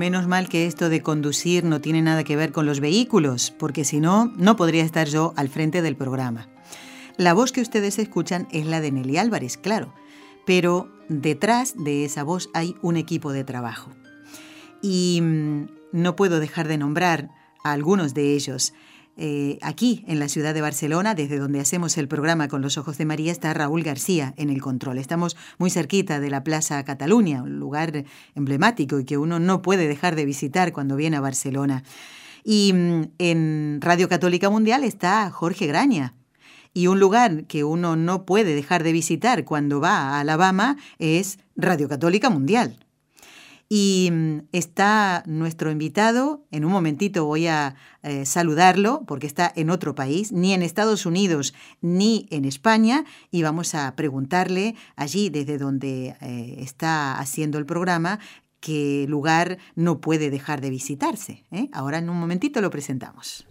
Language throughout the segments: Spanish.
Menos mal que esto de conducir no tiene nada que ver con los vehículos, porque si no, no podría estar yo al frente del programa. La voz que ustedes escuchan es la de Nelly Álvarez, claro, pero detrás de esa voz hay un equipo de trabajo. Y mm, no puedo dejar de nombrar a algunos de ellos. Eh, aquí, en la ciudad de Barcelona, desde donde hacemos el programa con los ojos de María, está Raúl García en el control. Estamos muy cerquita de la Plaza Cataluña, un lugar emblemático y que uno no puede dejar de visitar cuando viene a Barcelona. Y mm, en Radio Católica Mundial está Jorge Graña, y un lugar que uno no puede dejar de visitar cuando va a Alabama es Radio Católica Mundial. Y mm, está nuestro invitado, en un momentito voy a eh, saludarlo porque está en otro país, ni en Estados Unidos ni en España, y vamos a preguntarle allí desde donde eh, está haciendo el programa qué lugar no puede dejar de visitarse. ¿eh? Ahora en un momentito lo presentamos.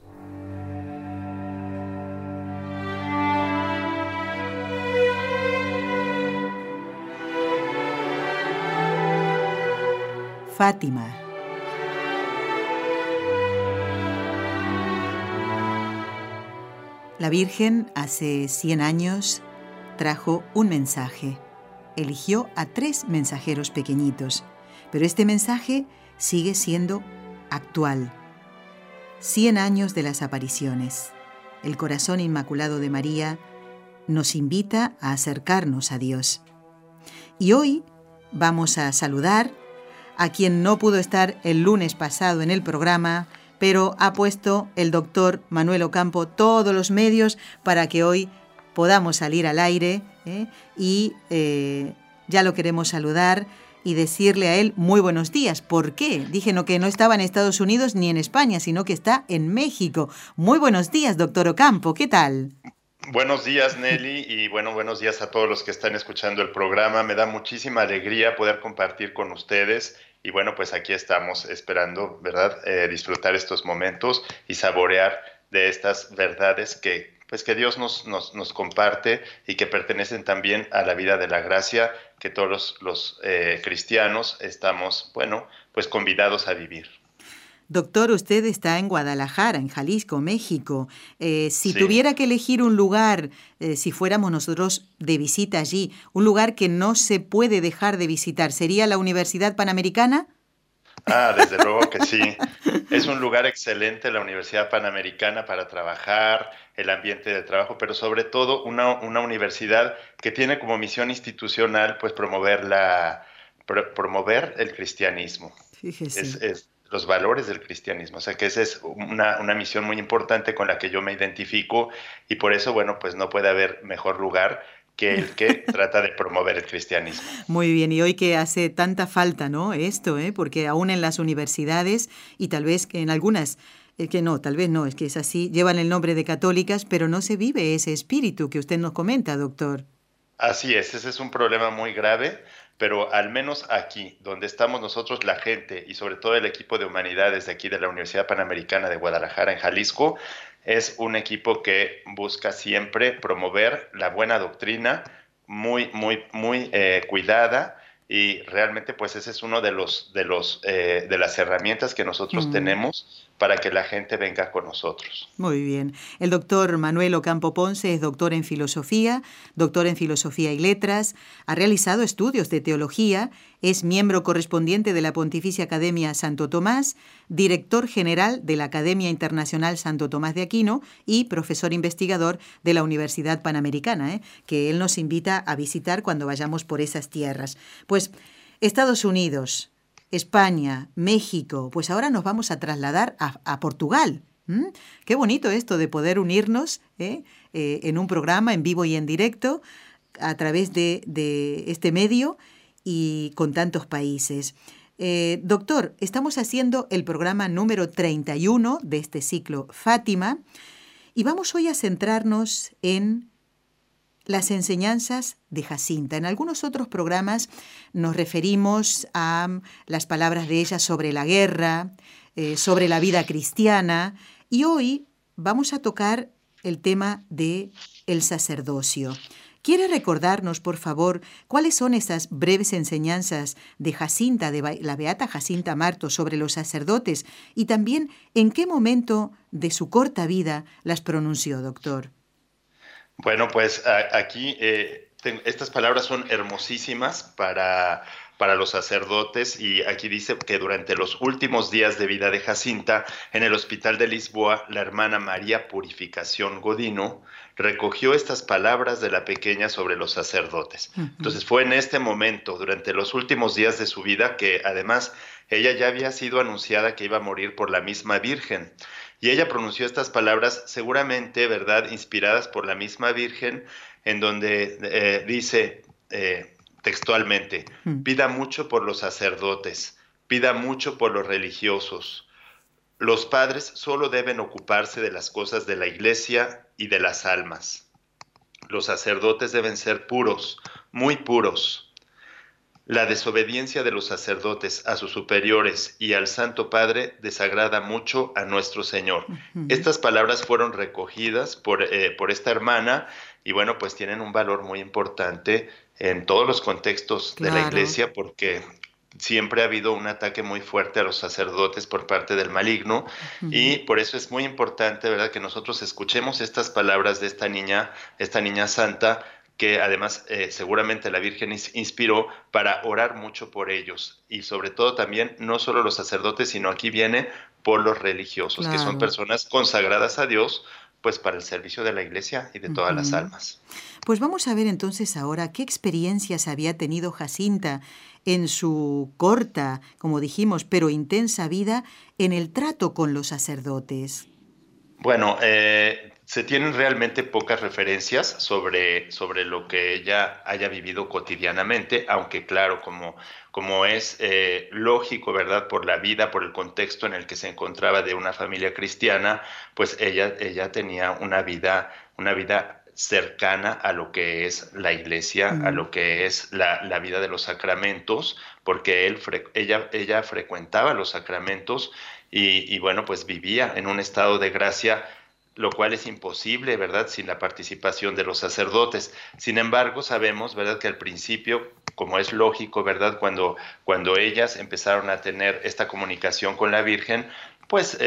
Fátima. La Virgen hace 100 años trajo un mensaje. Eligió a tres mensajeros pequeñitos, pero este mensaje sigue siendo actual. 100 años de las apariciones. El corazón inmaculado de María nos invita a acercarnos a Dios. Y hoy vamos a saludar a quien no pudo estar el lunes pasado en el programa, pero ha puesto el doctor Manuel Ocampo todos los medios para que hoy podamos salir al aire ¿eh? y eh, ya lo queremos saludar y decirle a él muy buenos días. ¿Por qué? Dije que no estaba en Estados Unidos ni en España, sino que está en México. Muy buenos días, doctor Ocampo. ¿Qué tal? Buenos días, Nelly, y bueno, buenos días a todos los que están escuchando el programa. Me da muchísima alegría poder compartir con ustedes y bueno, pues aquí estamos esperando, ¿verdad? Eh, disfrutar estos momentos y saborear de estas verdades que, pues que Dios nos, nos, nos, comparte y que pertenecen también a la vida de la gracia que todos los, los eh, cristianos estamos, bueno, pues convidados a vivir. Doctor, usted está en Guadalajara, en Jalisco, México. Eh, si tuviera que elegir un lugar, eh, si fuéramos nosotros de visita allí, un lugar que no se puede dejar de visitar, ¿sería la Universidad Panamericana? Ah, desde luego que sí. Es un lugar excelente la Universidad Panamericana para trabajar, el ambiente de trabajo, pero sobre todo una, una universidad que tiene como misión institucional pues promover, la, promover el cristianismo. Fíjese los valores del cristianismo. O sea que esa es una, una, misión muy importante con la que yo me identifico y por eso, bueno, pues no puede haber mejor lugar que el que trata de promover el cristianismo. Muy bien, y hoy que hace tanta falta, ¿no? Esto, ¿eh? Porque aún en las universidades y tal vez en algunas es que no, tal vez no, es que es así, llevan el nombre de católicas, pero no se vive ese espíritu que usted nos comenta, doctor. Así es, ese es un problema muy grave pero al menos aquí, donde estamos nosotros, la gente y sobre todo el equipo de humanidades de aquí de la Universidad Panamericana de Guadalajara en Jalisco, es un equipo que busca siempre promover la buena doctrina, muy, muy, muy eh, cuidada y realmente pues ese es uno de los de los eh, de las herramientas que nosotros mm. tenemos para que la gente venga con nosotros. Muy bien. El doctor Manuel Ocampo Ponce es doctor en filosofía, doctor en filosofía y letras, ha realizado estudios de teología, es miembro correspondiente de la Pontificia Academia Santo Tomás, director general de la Academia Internacional Santo Tomás de Aquino y profesor investigador de la Universidad Panamericana, ¿eh? que él nos invita a visitar cuando vayamos por esas tierras. Pues Estados Unidos, España, México, pues ahora nos vamos a trasladar a, Portugal. Qué bonito esto de poder unirnos ¿eh? Eh, en un programa en vivo y en directo a través de, este medio y con tantos países. Eh, doctor, estamos haciendo el programa número 31 de este ciclo Fátima y vamos hoy a centrarnos en las enseñanzas de Jacinta. En algunos otros programas nos referimos a las palabras de ella sobre la guerra, eh, sobre la vida cristiana y hoy vamos a tocar el tema de el sacerdocio. ¿Quiere recordarnos, por favor, cuáles son esas breves enseñanzas de Jacinta, de la Beata Jacinta Marto, sobre los sacerdotes y también en qué momento de su corta vida las pronunció, doctor? Bueno, pues aquí eh, estas palabras son hermosísimas para para los sacerdotes y aquí dice que durante los últimos días de vida de Jacinta, en el hospital de Lisboa, la hermana María Purificación Godino recogió estas palabras de la pequeña sobre los sacerdotes. Entonces fue en este momento, durante los últimos días de su vida, que además ella ya había sido anunciada que iba a morir por la misma Virgen. Y ella pronunció estas palabras seguramente, ¿verdad?, inspiradas por la misma Virgen, en donde eh, dice, eh, textualmente, mm. pida mucho por los sacerdotes, pida mucho por los religiosos. Los padres solo deben ocuparse de las cosas de la iglesia y de las almas. Los sacerdotes deben ser puros, muy puros. La desobediencia de los sacerdotes a sus superiores y al Santo Padre desagrada mucho a nuestro Señor. Estas palabras fueron recogidas por, eh, por esta hermana y bueno, pues tienen un valor muy importante en todos los contextos de la iglesia porque siempre ha habido un ataque muy fuerte a los sacerdotes por parte del maligno y por eso es muy importante, ¿verdad?, que nosotros escuchemos estas palabras de esta niña, esta niña santa, que además eh, seguramente la Virgen inspiró para orar mucho por ellos y sobre todo también no solo los sacerdotes, sino aquí viene por los religiosos, que son personas consagradas a Dios, pues para el servicio de la iglesia y de todas las almas. Pues vamos a ver entonces ahora qué experiencias había tenido Jacinta en su corta, como dijimos, pero intensa vida en el trato con los sacerdotes. Bueno, eh, se tienen realmente pocas referencias sobre, sobre lo que ella haya vivido cotidianamente, aunque claro, como, como es eh, lógico, ¿verdad? Por la vida, por el contexto en el que se encontraba de una familia cristiana, pues ella, ella tenía una vida, una vida cercana a lo que es la iglesia, a lo que es la, la, vida de los sacramentos, porque él, ella, ella frecuentaba los sacramentos y, y bueno, pues vivía en un estado de gracia lo cual es imposible, ¿verdad?, sin la participación de los sacerdotes. Sin embargo, sabemos, ¿verdad?, que al principio, como es lógico, ¿verdad?, cuando, cuando ellas empezaron a tener esta comunicación con la Virgen, pues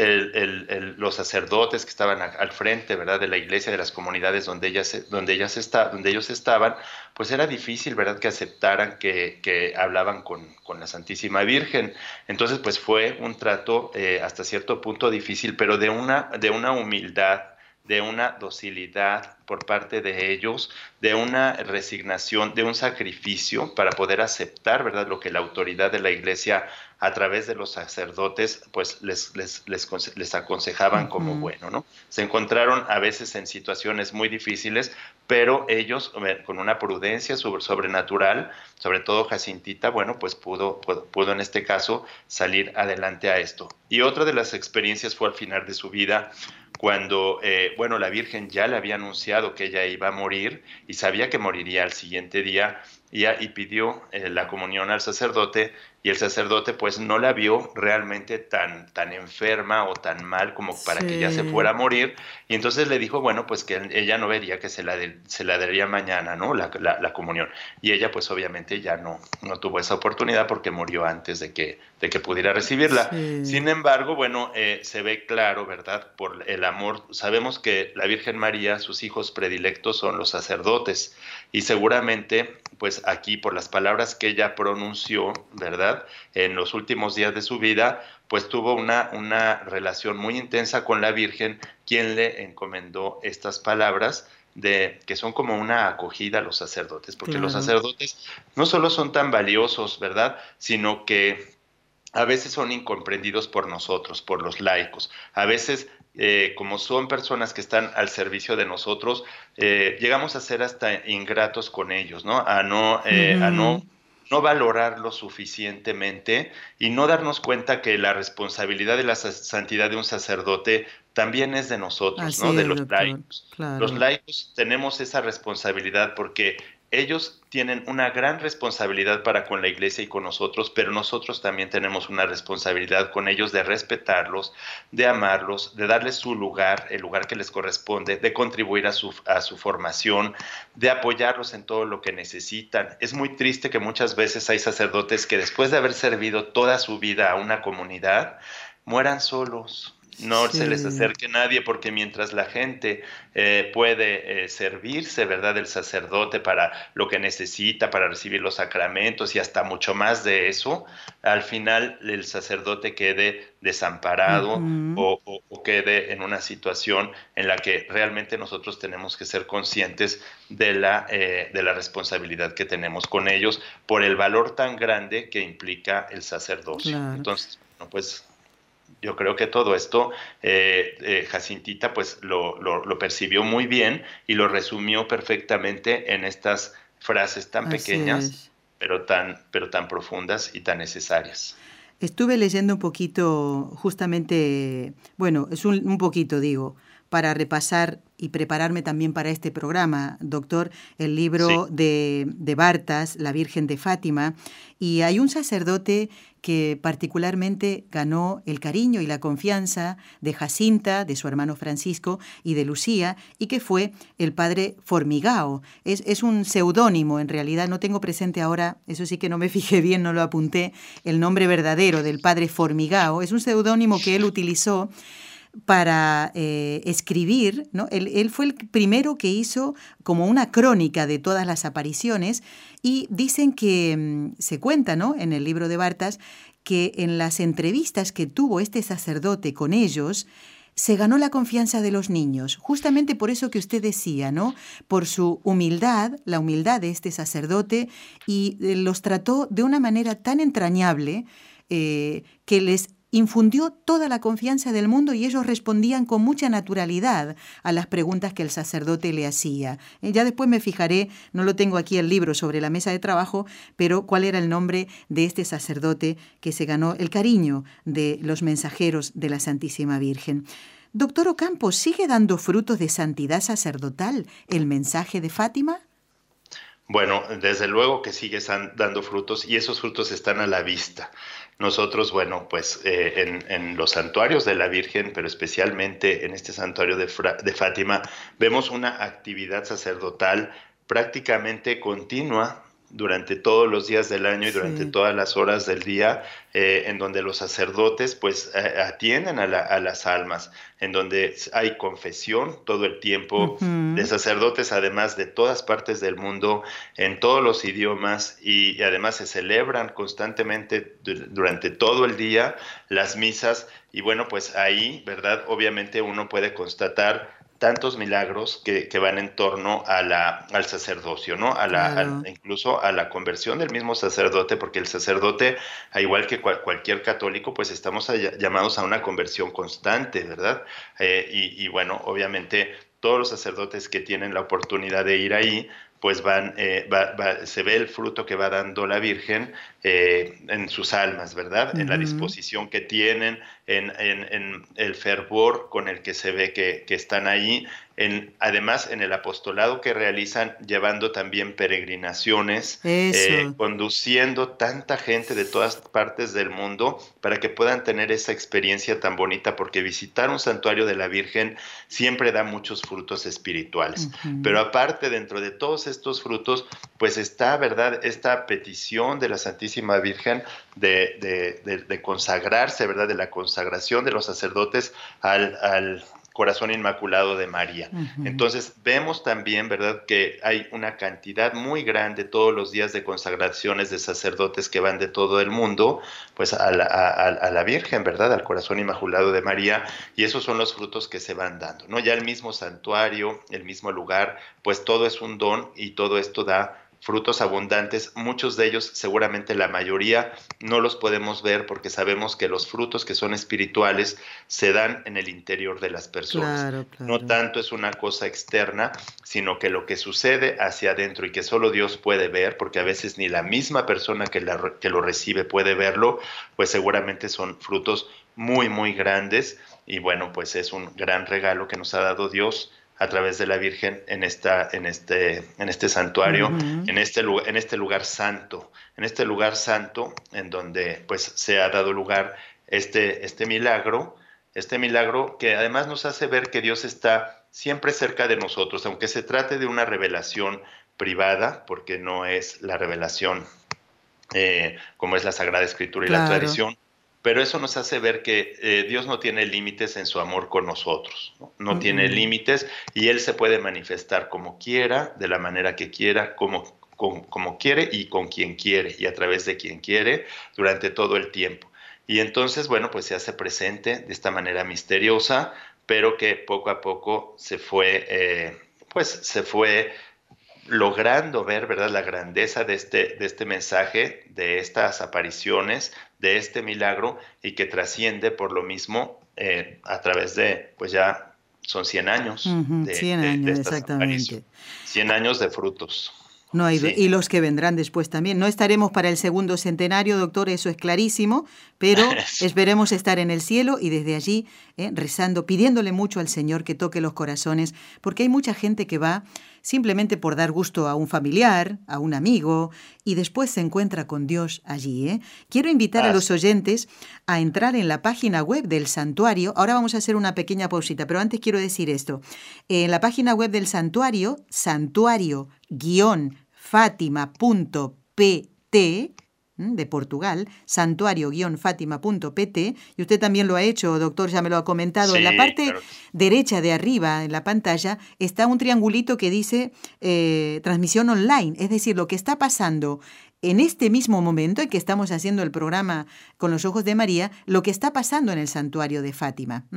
los sacerdotes que estaban al frente, ¿verdad?, de la iglesia, de las comunidades donde ellas, donde ellas está, donde ellos estaban, pues era difícil, ¿verdad?, que aceptaran que, hablaban con, la Santísima Virgen. Entonces, pues fue un trato eh, hasta cierto punto difícil, pero de una, de una humildad, de una docilidad por parte de ellos, de una resignación, de un sacrificio para poder aceptar, ¿verdad?, lo que la autoridad de la iglesia a través de los sacerdotes, pues les, les, les, aconsejaban como bueno, ¿no? Se encontraron a veces en situaciones muy difíciles, pero ellos, con una prudencia sobrenatural, sobre todo Jacintita, bueno, pues pudo, pudo, en este caso salir adelante a esto. Y otra de las experiencias fue al final de su vida, cuando, eh, bueno, la Virgen ya le había anunciado que ella iba a morir y sabía que moriría al siguiente día y, y pidió eh, la comunión al sacerdote y el sacerdote pues no la vio realmente tan, tan enferma o tan mal como para que ya se fuera a morir. Y entonces le dijo bueno pues que ella no vería que se la, se la daría mañana no la, la, comunión y ella pues obviamente ya no, no tuvo esa oportunidad porque murió antes de que, de que pudiera recibirla. Sin embargo bueno eh, se ve claro verdad por el amor sabemos que la Virgen María sus hijos predilectos son los sacerdotes. Y seguramente pues aquí por las palabras que ella pronunció verdad en los últimos días de su vida, pues tuvo una, una relación muy intensa con la Virgen, quien le encomendó estas palabras de que son como una acogida a los sacerdotes, porque los sacerdotes no solo son tan valiosos, ¿verdad? Sino que a veces son incomprendidos por nosotros, por los laicos. A veces, eh, como son personas que están al servicio de nosotros, eh, llegamos a ser hasta ingratos con ellos, ¿no? A no, eh, a no no valorarlo suficientemente y no darnos cuenta que la responsabilidad de la santidad de un sacerdote también es de nosotros, ¿no? De los laicos. Los laicos tenemos esa responsabilidad porque ellos tienen una gran responsabilidad para con la iglesia y con nosotros, pero nosotros también tenemos una responsabilidad con ellos de respetarlos, de amarlos, de darles su lugar, el lugar que les corresponde, de contribuir a su, a su formación, de apoyarlos en todo lo que necesitan. Es muy triste que muchas veces hay sacerdotes que después de haber servido toda su vida a una comunidad, mueran solos, no se les acerque nadie porque mientras la gente eh, puede eh, servirse, ¿verdad?, del sacerdote para lo que necesita, para recibir los sacramentos y hasta mucho más de eso, al final el sacerdote quede desamparado o, quede en una situación en la que realmente nosotros tenemos que ser conscientes de la, eh, de la responsabilidad que tenemos con ellos por el valor tan grande que implica el sacerdocio. Entonces, pues yo creo que todo esto eh, eh, Jacintita pues lo, percibió muy bien y lo resumió perfectamente en estas frases tan pequeñas, pero tan, pero tan profundas y tan necesarias. Estuve leyendo un poquito, justamente, bueno, es un poquito, digo, para repasar y prepararme también para este programa, doctor, el libro de, de Bartas, La Virgen de Fátima, y hay un sacerdote que particularmente ganó el cariño y la confianza de Jacinta, de su hermano Francisco y de Lucía, y que fue el padre Formigao. Es, es un seudónimo, en realidad no tengo presente ahora, eso sí que no me fijé bien, no lo apunté, el nombre verdadero del padre Formigao. Es un seudónimo que él utilizó para eh, escribir, ¿no? Él, fue el primero que hizo como una crónica de todas las apariciones y dicen que mm, se cuenta ¿no? en el libro de Bartas que en las entrevistas que tuvo este sacerdote con ellos, se ganó la confianza de los niños, justamente por eso que usted decía, ¿no? Por su humildad, la humildad de este sacerdote, y eh, los trató de una manera tan entrañable eh, que les infundió toda la confianza del mundo y ellos respondían con mucha naturalidad a las preguntas que el sacerdote le hacía. Eh, ya después me fijaré, no lo tengo aquí el libro sobre la mesa de trabajo, pero cuál era el nombre de este sacerdote que se ganó el cariño de los mensajeros de la Santísima Virgen. Doctor Ocampo, ¿sigue dando frutos de santidad sacerdotal el mensaje de Fátima? Bueno, desde luego que sigue dando frutos y esos frutos están a la vista. Nosotros, bueno, pues eh, en, los santuarios de la Virgen, pero especialmente en este santuario de, de Fátima, vemos una actividad sacerdotal prácticamente continua durante todos los días del año y durante todas las horas del día, eh, en donde los sacerdotes pues eh, atienden a, las almas, en donde hay confesión todo el tiempo de sacerdotes, además de todas partes del mundo, en todos los idiomas, y, y además se celebran constantemente durante todo el día las misas, y bueno, pues ahí, ¿verdad? Obviamente uno puede constatar tantos milagros que, van en torno a la, al sacerdocio, ¿no? A la, incluso a la conversión del mismo sacerdote, porque el sacerdote, a igual que cualquier católico, pues estamos llamados a una conversión constante, ¿verdad? Eh, y, y bueno, obviamente todos los sacerdotes que tienen la oportunidad de ir ahí, pues van, eh, se ve el fruto que va dando la Virgen eh, en sus almas, ¿verdad? En la disposición que tienen, en, el fervor con el que se ve que, que están ahí en, además en el apostolado que realizan, llevando también peregrinaciones, eh, conduciendo tanta gente de todas partes del mundo para que puedan tener esa experiencia tan bonita, porque visitar un santuario de la Virgen siempre da muchos frutos espirituales. Pero aparte, dentro de todos estos frutos, pues está, ¿verdad?, esta petición de la Santísima Virgen de, de, consagrarse, ¿verdad?, de la consagración de los sacerdotes al, al corazón inmaculado de María. Entonces vemos también, ¿verdad?, que hay una cantidad muy grande todos los días de consagraciones de sacerdotes que van de todo el mundo, pues a la, Virgen, ¿verdad?, al corazón inmaculado de María, y esos son los frutos que se van dando, ¿no? Ya el mismo santuario, el mismo lugar, pues todo es un don y todo esto da frutos abundantes, muchos de ellos, seguramente la mayoría, no los podemos ver porque sabemos que los frutos que son espirituales se dan en el interior de las personas. No tanto es una cosa externa, sino que lo que sucede hacia adentro y que solo Dios puede ver, porque a veces ni la misma persona que, que lo recibe puede verlo, pues seguramente son frutos muy, muy grandes y bueno, pues es un gran regalo que nos ha dado Dios a través de la Virgen en, esta, en, este, en este santuario, en, este, en este lugar santo, en este lugar santo en donde pues se ha dado lugar este, este milagro, este milagro que además nos hace ver que Dios está siempre cerca de nosotros, aunque se trate de una revelación privada, porque no es la revelación eh, como es la Sagrada Escritura y la tradición, pero eso nos hace ver que eh, Dios no tiene límites en su amor con nosotros, no, tiene límites y Él se puede manifestar como quiera, de la manera que quiera, como, como, quiere y con quien quiere y a través de quien quiere durante todo el tiempo. Y entonces, bueno, pues se hace presente de esta manera misteriosa, pero que poco a poco se fue, eh, pues se fue logrando ver, ¿verdad?, la grandeza de este, de este mensaje, de estas apariciones, de este milagro y que trasciende por lo mismo eh, a través de, pues ya son 100 años. de, 100 años, exactamente. 100 años de frutos. No, y, y, los que vendrán después también. No estaremos para el segundo centenario, doctor, eso es clarísimo, pero esperemos estar en el cielo y desde allí eh, rezando, pidiéndole mucho al Señor que toque los corazones, porque hay mucha gente que va simplemente por dar gusto a un familiar, a un amigo, y después se encuentra con Dios allí. ¿eh? Quiero invitar a los oyentes a entrar en la página web del santuario. Ahora vamos a hacer una pequeña pausita, pero antes quiero decir esto. En la página web del santuario, santuario-fátima.pt, de Portugal, santuario-fátima.pt, y usted también lo ha hecho, doctor, ya me lo ha comentado. en la parte derecha de arriba, en la pantalla, está un triangulito que dice eh, transmisión online, es decir, lo que está pasando en este mismo momento en que estamos haciendo el programa con los ojos de María, lo que está pasando en el santuario de Fátima.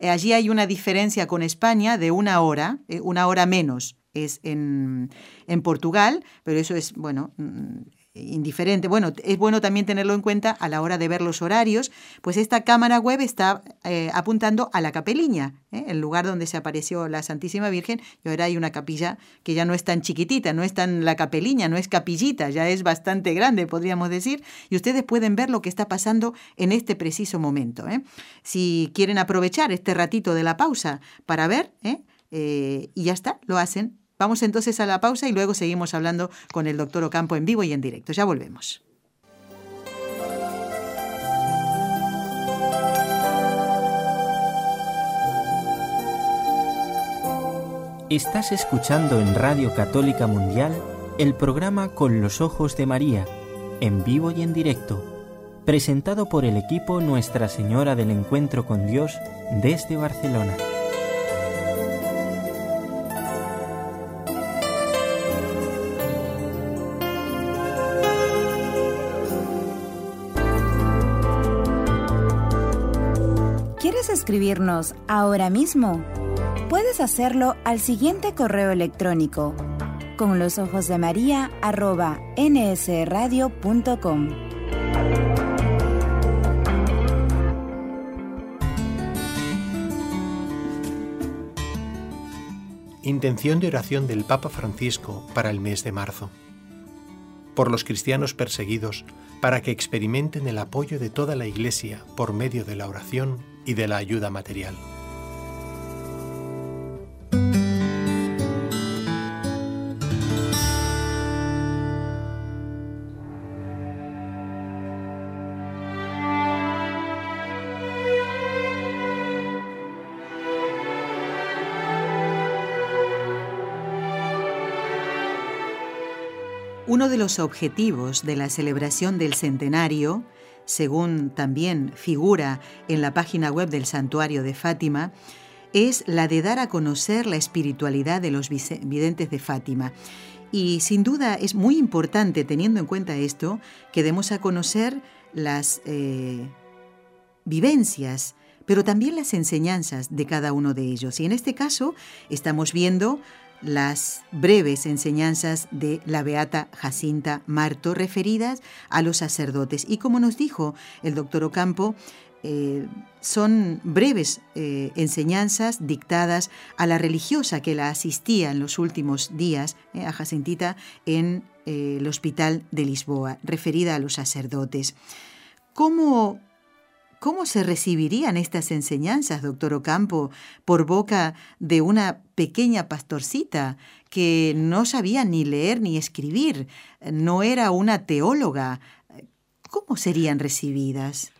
Eh, allí hay una diferencia con España de una hora, eh, una hora menos es en, en Portugal, pero eso es, bueno, mm, indiferente. Bueno, es bueno también tenerlo en cuenta a la hora de ver los horarios, pues esta cámara web está eh, apuntando a la capeliña, ¿eh? el lugar donde se apareció la Santísima Virgen, y ahora hay una capilla que ya no es tan chiquitita, no es tan la capeliña, no es capillita, ya es bastante grande, podríamos decir, y ustedes pueden ver lo que está pasando en este preciso momento. ¿eh? Si quieren aprovechar este ratito de la pausa para ver, y ya está, lo hacen Vamos entonces a la pausa y luego seguimos hablando con el doctor Ocampo en vivo y en directo. Ya volvemos. Estás escuchando en Radio Católica Mundial el programa Con los Ojos de María, en vivo y en directo, presentado por el equipo Nuestra Señora del Encuentro con Dios desde Barcelona. Escribirnos ahora mismo? Puedes hacerlo al siguiente correo electrónico con los ojos de María nsradio.com. Intención de oración del Papa Francisco para el mes de marzo. Por los cristianos perseguidos, para que experimenten el apoyo de toda la Iglesia por medio de la oración y de la ayuda material. Uno de los objetivos de la celebración del centenario según también figura en la página web del santuario de Fátima, es la de dar a conocer la espiritualidad de los videntes de Fátima. Y sin duda es muy importante, teniendo en cuenta esto, que demos a conocer las eh, vivencias, pero también las enseñanzas de cada uno de ellos. Y en este caso estamos viendo las breves enseñanzas de la beata Jacinta Marto referidas a los sacerdotes. Y como nos dijo el doctor Ocampo, eh, son breves eh, enseñanzas dictadas a la religiosa que la asistía en los últimos días, eh, a Jacintita, en el Hospital de Lisboa, referida a los sacerdotes. ¿Cómo ¿Cómo se recibirían estas enseñanzas, doctor Ocampo, por boca de una pequeña pastorcita que no sabía ni leer ni escribir, no era una teóloga? ¿Cómo serían recibidas?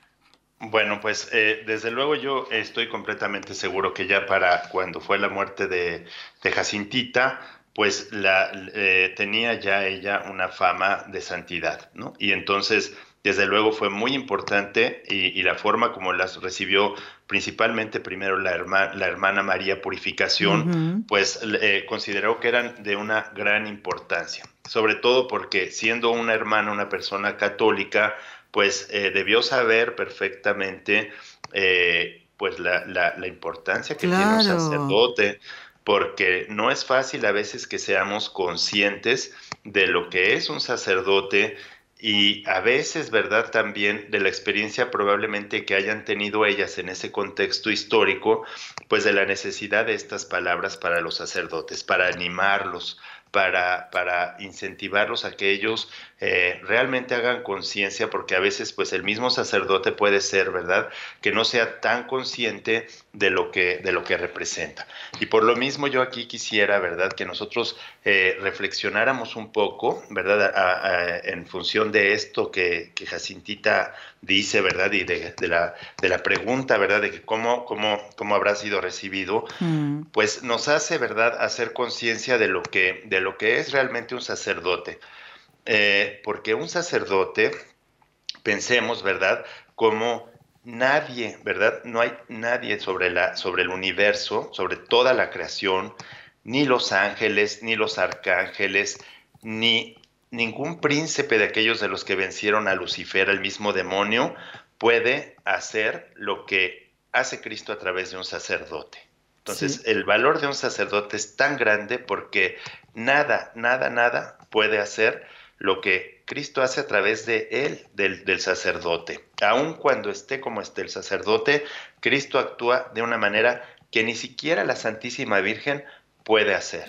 Bueno, pues eh, desde luego yo estoy completamente seguro que ya para cuando fue la muerte de, Jacintita, pues la, eh, tenía ya ella una fama de santidad, ¿no? Y entonces desde luego fue muy importante y, la forma como las recibió principalmente primero la, la hermana María Purificación, pues eh, consideró que eran de una gran importancia, sobre todo porque siendo una hermana, una persona católica, pues eh, debió saber perfectamente eh, pues la, la, importancia que tiene un sacerdote, porque no es fácil a veces que seamos conscientes de lo que es un sacerdote, y a veces, ¿verdad? También de la experiencia probablemente que hayan tenido ellas en ese contexto histórico, pues de la necesidad de estas palabras para los sacerdotes, para animarlos, para, para incentivarlos a que ellos eh, realmente hagan conciencia, porque a veces pues el mismo sacerdote puede ser, ¿verdad? Que no sea tan consciente de lo que, de lo que representa. Y por lo mismo yo aquí quisiera, ¿verdad? Que nosotros eh, reflexionáramos un poco, ¿verdad? en función de esto que, que Jacintita dice, ¿verdad? Y de, la, de la pregunta, ¿verdad? De que cómo, cómo, cómo habrá sido recibido, mm. pues nos hace, ¿verdad? Hacer conciencia de, lo que, de lo que es realmente un sacerdote. Eh, porque un sacerdote, pensemos, ¿verdad? Como nadie, ¿verdad? No hay nadie sobre, la, sobre el universo, sobre toda la creación, ni los ángeles, ni los arcángeles, ni ningún príncipe de aquellos de los que vencieron a Lucifer, el mismo demonio, puede hacer lo que hace Cristo a través de un sacerdote. Entonces, el valor de un sacerdote es tan grande porque nada, nada, nada puede hacer lo que Cristo hace a través de él, del, sacerdote. Aun cuando esté como esté el sacerdote, Cristo actúa de una manera que ni siquiera la Santísima Virgen puede hacer,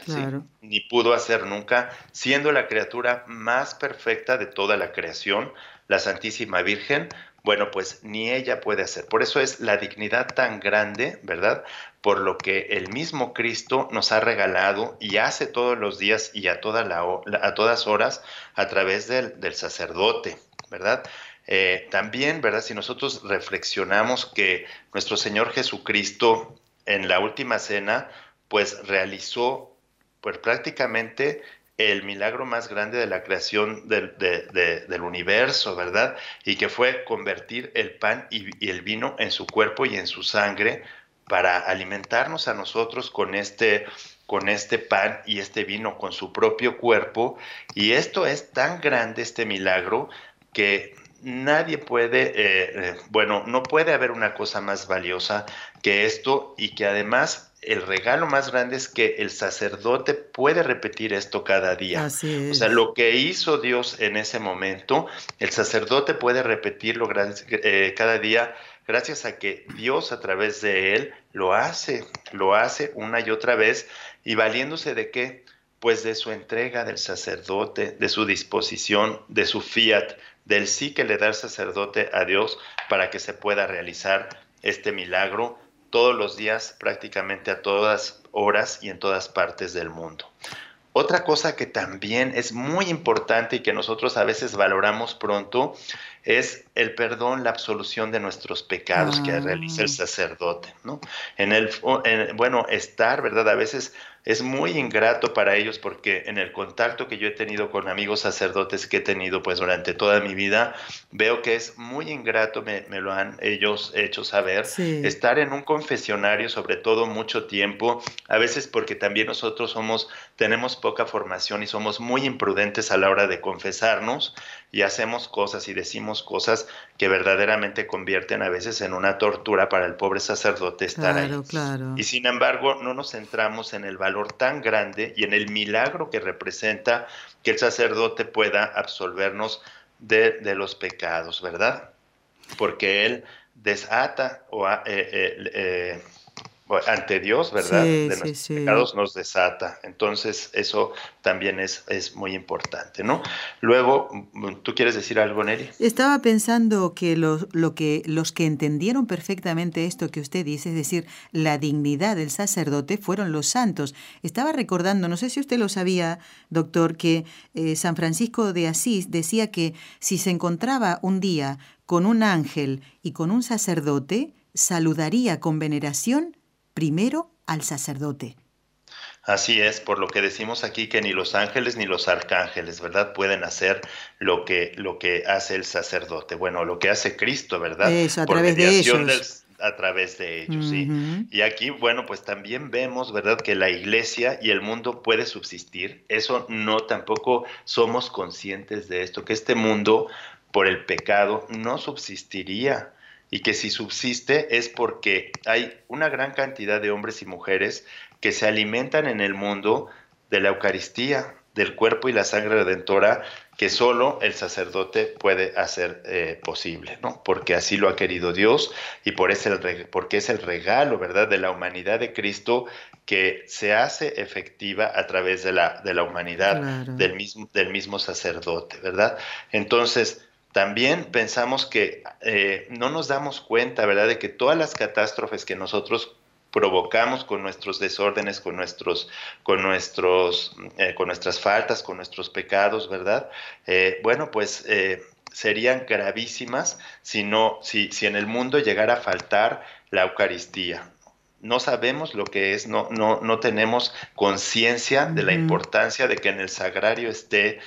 ni pudo hacer nunca, siendo la criatura más perfecta de toda la creación, la Santísima Virgen, bueno, pues ni ella puede hacer. Por eso es la dignidad tan grande, ¿verdad? Por lo que el mismo Cristo nos ha regalado y hace todos los días y a, toda la, a todas horas a través del, sacerdote, ¿verdad? Eh, también, ¿verdad? Si nosotros reflexionamos que nuestro Señor Jesucristo en la última cena, pues realizó pues prácticamente el milagro más grande de la creación del, del universo, ¿verdad? Y que fue convertir el pan y, el vino en su cuerpo y en su sangre para alimentarnos a nosotros con este, con este pan y este vino, con su propio cuerpo. Y esto es tan grande, este milagro, que nadie puede, eh, eh, bueno, no puede haber una cosa más valiosa que esto y que además el regalo más grande es que el sacerdote puede repetir esto cada día. Así O sea, lo que hizo Dios en ese momento, el sacerdote puede repetirlo eh, cada día gracias a que Dios a través de él lo hace, lo hace una y otra vez y valiéndose de qué? Pues de su entrega del sacerdote, de su disposición, de su fiat, del sí que le da el sacerdote a Dios para que se pueda realizar este milagro todos los días, prácticamente a todas horas y en todas partes del mundo. Otra cosa que también es muy importante y que nosotros a veces valoramos pronto es el perdón, la absolución de nuestros pecados que realiza el ah. sacerdote, ¿no? En el, bueno, estar, ¿verdad? A veces es muy ingrato para ellos porque en el contacto que yo he tenido con amigos sacerdotes que he tenido pues durante toda mi vida, veo que es muy ingrato, me, lo han ellos hecho saber, estar en un confesionario sobre todo mucho tiempo, a veces porque también nosotros somos, tenemos poca formación y somos muy imprudentes a la hora de confesarnos y hacemos cosas y decimos cosas que verdaderamente convierten a veces en una tortura para el pobre sacerdote estar ahí. Y sin embargo, no nos centramos en el valor tan grande y en el milagro que representa que el sacerdote pueda absolvernos de, los pecados, ¿verdad? Porque Él desata o, eh, eh, eh, ante Dios, ¿verdad? de nuestros pecados nos desata. Entonces, eso también es, es muy importante, ¿no? Luego, ¿tú quieres decir algo, Nelly? Estaba pensando que, lo, lo que los que entendieron perfectamente esto que usted dice, es decir, la dignidad del sacerdote, fueron los santos. Estaba recordando, no sé si usted lo sabía, doctor, que eh, San Francisco de Asís decía que si se encontraba un día con un ángel y con un sacerdote, saludaría con veneración primero al sacerdote. Así es, por lo que decimos aquí que ni los ángeles ni los arcángeles, ¿verdad? Pueden hacer lo que, lo que hace el sacerdote. Bueno, lo que hace Cristo, ¿verdad? Eso, a través de ellos. a través de ellos, sí. Y aquí, bueno, pues también vemos, ¿verdad? Que la iglesia y el mundo puede subsistir. Eso no, tampoco somos conscientes de esto, que este mundo, por el pecado, no subsistiría y que si subsiste es porque hay una gran cantidad de hombres y mujeres que se alimentan en el mundo de la Eucaristía, del cuerpo y la sangre redentora que solo el sacerdote puede hacer eh, posible, ¿no? Porque así lo ha querido Dios y por es el, porque es el regalo, ¿verdad?, de la humanidad de Cristo que se hace efectiva a través de la, de la humanidad del, mismo, del mismo sacerdote, ¿verdad? Entonces, también pensamos que eh, no nos damos cuenta, ¿verdad?, de que todas las catástrofes que nosotros provocamos con nuestros desórdenes, con nuestros, con nuestros, eh, con nuestras faltas, con nuestros pecados, ¿verdad? Eh, bueno, pues serían gravísimas si no, si, si en el mundo llegara a faltar la Eucaristía. No sabemos lo que es, no, no, no tenemos conciencia de la importancia de que en el sagrario esté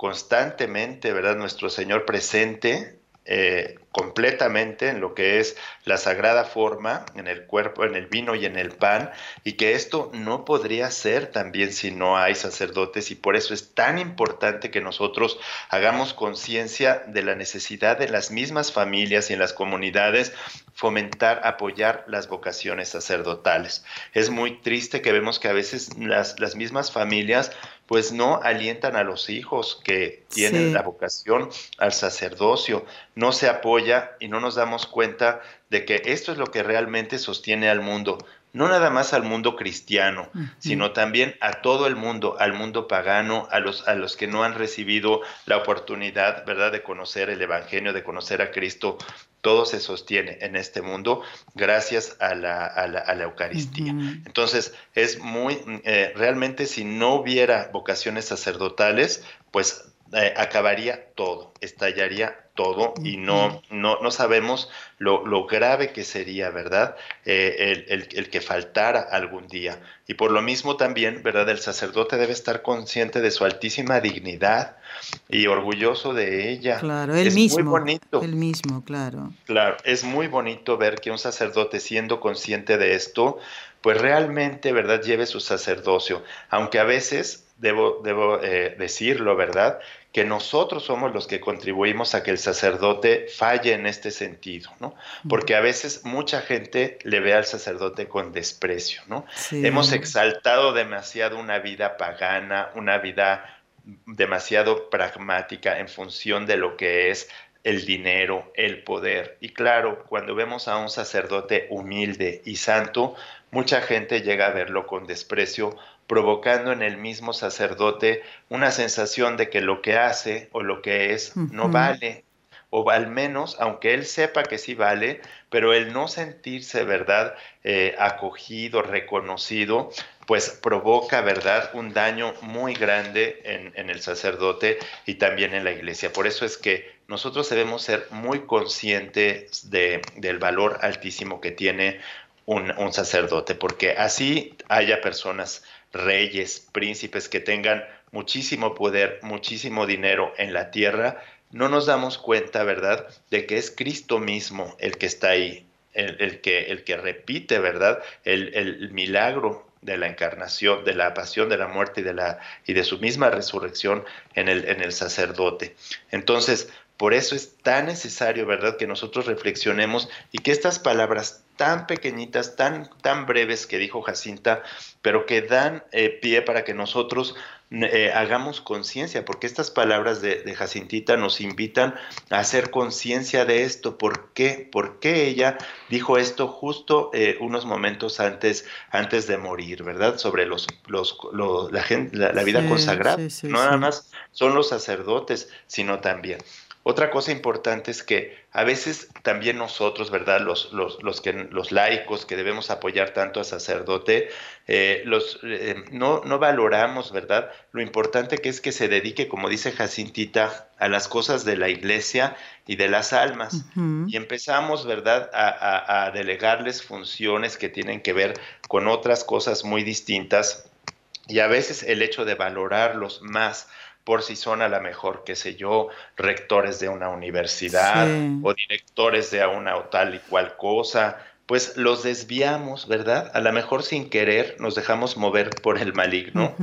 constantemente, ¿verdad? Nuestro Señor presente eh, completamente en lo que es la sagrada forma, en el cuerpo, en el vino y en el pan, y que esto no podría ser también si no hay sacerdotes, y por eso es tan importante que nosotros hagamos conciencia de la necesidad de las mismas familias y en las comunidades fomentar, apoyar las vocaciones sacerdotales. Es muy triste que vemos que a veces las, las mismas familias pues no alientan a los hijos que tienen la vocación al sacerdocio, no se apoya y no nos damos cuenta de que esto es lo que realmente sostiene al mundo, no nada más al mundo cristiano, sino también a todo el mundo, al mundo pagano, a los, a los que no han recibido la oportunidad, ¿verdad?, de conocer el Evangelio, de conocer a Cristo. Todo se sostiene en este mundo gracias a la, a la, Eucaristía. Entonces, es muy, eh, realmente si no hubiera vocaciones sacerdotales, pues eh, acabaría todo, estallaría todo y no, no, no sabemos lo, lo, grave que sería, ¿verdad? Eh, el, el, que faltara algún día. Y por lo mismo también, ¿verdad? El sacerdote debe estar consciente de su altísima dignidad y orgulloso de ella. Claro, él mismo. Muy bonito. Él mismo, claro. Claro, es muy bonito ver que un sacerdote siendo consciente de esto, pues realmente, ¿verdad? Lleve su sacerdocio, aunque a veces debo, debo eh, decirlo, ¿verdad? Que nosotros somos los que contribuimos a que el sacerdote falle en este sentido, ¿no? Porque a veces mucha gente le ve al sacerdote con desprecio, ¿no? Hemos exaltado demasiado una vida pagana, una vida demasiado pragmática en función de lo que es el dinero, el poder. Y claro, cuando vemos a un sacerdote humilde y santo, mucha gente llega a verlo con desprecio provocando en el mismo sacerdote una sensación de que lo que hace o lo que es no vale, o al menos, aunque él sepa que sí vale, pero el no sentirse, ¿verdad?, eh, acogido, reconocido, pues provoca, ¿verdad?, un daño muy grande en, el sacerdote y también en la iglesia. Por eso es que nosotros debemos ser muy conscientes de, del valor altísimo que tiene un, un sacerdote, porque así haya personas reyes, príncipes que tengan muchísimo poder, muchísimo dinero en la tierra, no nos damos cuenta, ¿verdad?, de que es Cristo mismo el que está ahí, el, que, el que repite, ¿verdad?, el, milagro de la encarnación, de la pasión, de la muerte y de, la, y de su misma resurrección en el, en el sacerdote. Entonces, Por eso es tan necesario, ¿verdad?, que nosotros reflexionemos y que estas palabras tan pequeñitas, tan, tan breves que dijo Jacinta, pero que dan eh, pie para que nosotros eh, hagamos conciencia, porque estas palabras de, Jacintita nos invitan a hacer conciencia de esto. ¿Por qué? ¿Por qué ella dijo esto justo eh, unos momentos antes, antes de morir, verdad? Sobre los, los, la, gente, la, vida consagrada. no nada más son los sacerdotes, sino también otra cosa importante es que a veces también nosotros, ¿verdad? Los, los, los, que, los laicos que debemos apoyar tanto al sacerdote, eh, los, eh, no, no, valoramos, ¿verdad? Lo importante que es que se dedique, como dice Jacintita, a las cosas de la iglesia y de las almas. Y empezamos, ¿verdad?, a, a delegarles funciones que tienen que ver con otras cosas muy distintas. Y a veces el hecho de valorarlos más, por si son a lo mejor, qué sé yo, rectores de una universidad o directores de una o tal y cual cosa, pues los desviamos, ¿verdad? A lo mejor sin querer nos dejamos mover por el maligno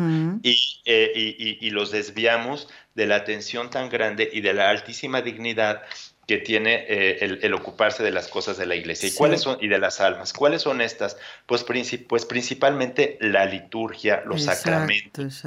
eh, y, y, los desviamos de la atención tan grande y de la altísima dignidad que tiene eh, el, ocuparse de las cosas de la iglesia. ¿Y cuáles son? Y de las almas. ¿Cuáles son estas? Pues, pues principalmente la liturgia, los sacramentos.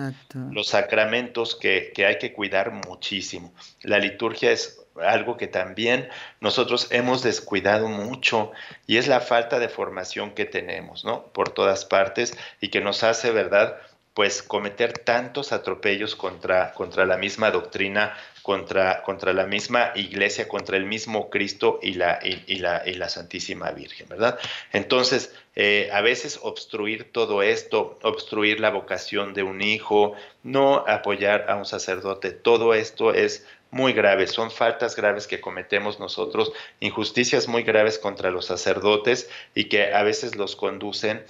Los sacramentos que, que hay que cuidar muchísimo. La liturgia es algo que también nosotros hemos descuidado mucho y es la falta de formación que tenemos, ¿no? Por todas partes y que nos hace, ¿verdad? pues cometer tantos atropellos contra, contra la misma doctrina, contra, contra la misma iglesia, contra el mismo Cristo y la, y, la, y la Santísima Virgen, ¿verdad? Entonces, eh, a veces obstruir todo esto, obstruir la vocación de un hijo, no apoyar a un sacerdote, todo esto es muy grave, son faltas graves que cometemos nosotros, injusticias muy graves contra los sacerdotes y que a veces los conducen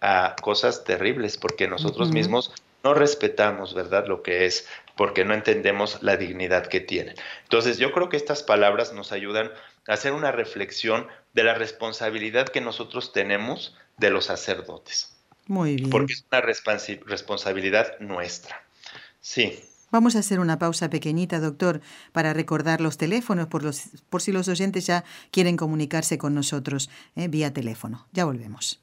a cosas terribles porque nosotros mismos no respetamos, ¿verdad?, lo que es, porque no entendemos la dignidad que tienen. Entonces, yo creo que estas palabras nos ayudan a hacer una reflexión de la responsabilidad que nosotros tenemos de los sacerdotes. Muy bien. Porque es una responsabilidad nuestra. Sí. Vamos a hacer una pausa pequeñita, doctor, para recordar los teléfonos por, los, por si los oyentes ya quieren comunicarse con nosotros ¿eh? vía teléfono. Ya volvemos.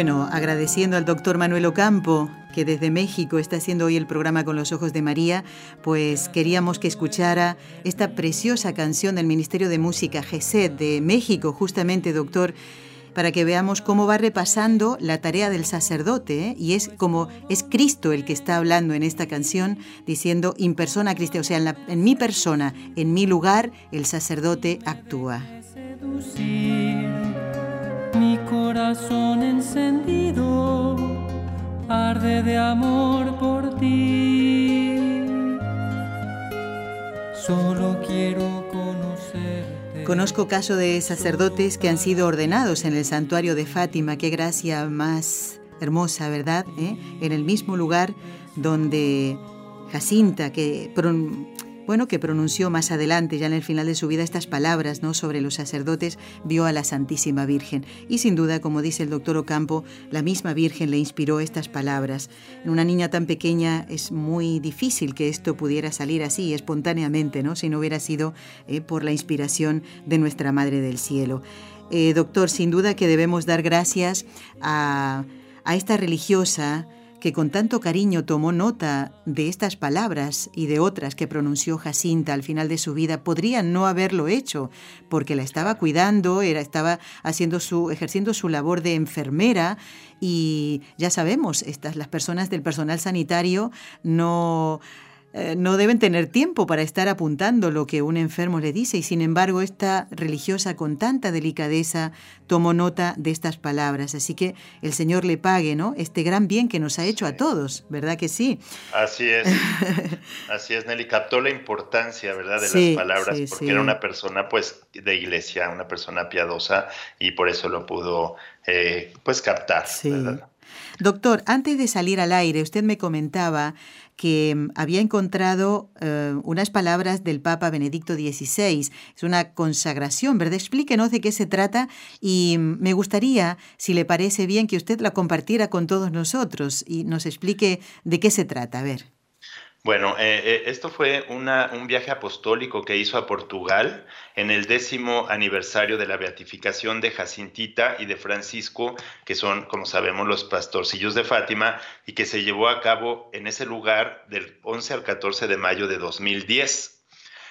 Bueno, agradeciendo al doctor Manuel Ocampo, que desde México está haciendo hoy el programa con los ojos de María, pues queríamos que escuchara esta preciosa canción del Ministerio de Música GESED de México, justamente, doctor, para que veamos cómo va repasando la tarea del sacerdote, ¿eh? y es como es Cristo el que está hablando en esta canción, diciendo in persona Cristo, o sea, en, mi persona, en mi lugar, el sacerdote actúa corazón encendido arde de amor por ti. Solo quiero conocerte. Conozco caso de sacerdotes que han sido ordenados en el santuario de Fátima. Qué gracia más hermosa, ¿verdad? ¿Eh? En el mismo lugar donde Jacinta, que bueno, que pronunció más adelante, ya en el final de su vida, estas palabras ¿no? sobre los sacerdotes, vio a la Santísima Virgen. Y sin duda, como dice el doctor Ocampo, la misma Virgen le inspiró estas palabras. En una niña tan pequeña es muy difícil que esto pudiera salir así, espontáneamente, ¿no? si no hubiera sido eh, por la inspiración de nuestra Madre del Cielo. Eh, doctor, sin duda que debemos dar gracias a, a esta religiosa, que con tanto cariño tomó nota de estas palabras y de otras que pronunció Jacinta al final de su vida, podría no haberlo hecho, porque la estaba cuidando, era, estaba haciendo su, ejerciendo su labor de enfermera y ya sabemos, estas, las personas del personal sanitario no eh, no deben tener tiempo para estar apuntando lo que un enfermo le dice y sin embargo esta religiosa con tanta delicadeza tomó nota de estas palabras. Así que el Señor le pague, ¿no? Este gran bien que nos ha hecho a todos, ¿verdad que sí? Así es, así es, Nelly. Captó la importancia, ¿verdad? De las palabras porque era una persona, pues, de iglesia, una persona piadosa y por eso lo pudo, eh, pues, captar. Doctor, antes de salir al aire, usted me comentaba que mm, había encontrado eh, unas palabras del Papa Benedicto XVI. Es una consagración, ¿verdad? Explíquenos de qué se trata y mm, me gustaría, si le parece bien, que usted la compartiera con todos nosotros y nos explique de qué se trata. A ver. Bueno, eh, eh, esto fue un viaje apostólico que hizo a Portugal en el décimo aniversario de la beatificación de Jacintita y de Francisco, que son, como sabemos, los pastorcillos de Fátima, y que se llevó a cabo en ese lugar del 11 al 14 de mayo de 2010.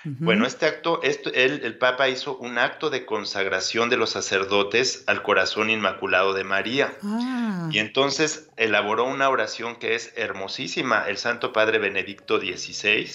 Bueno, este acto, esto, el Papa hizo un acto de consagración de los sacerdotes al corazón inmaculado de María. Ah. Y entonces elaboró una oración que es hermosísima, el Santo Padre Benedicto XVI,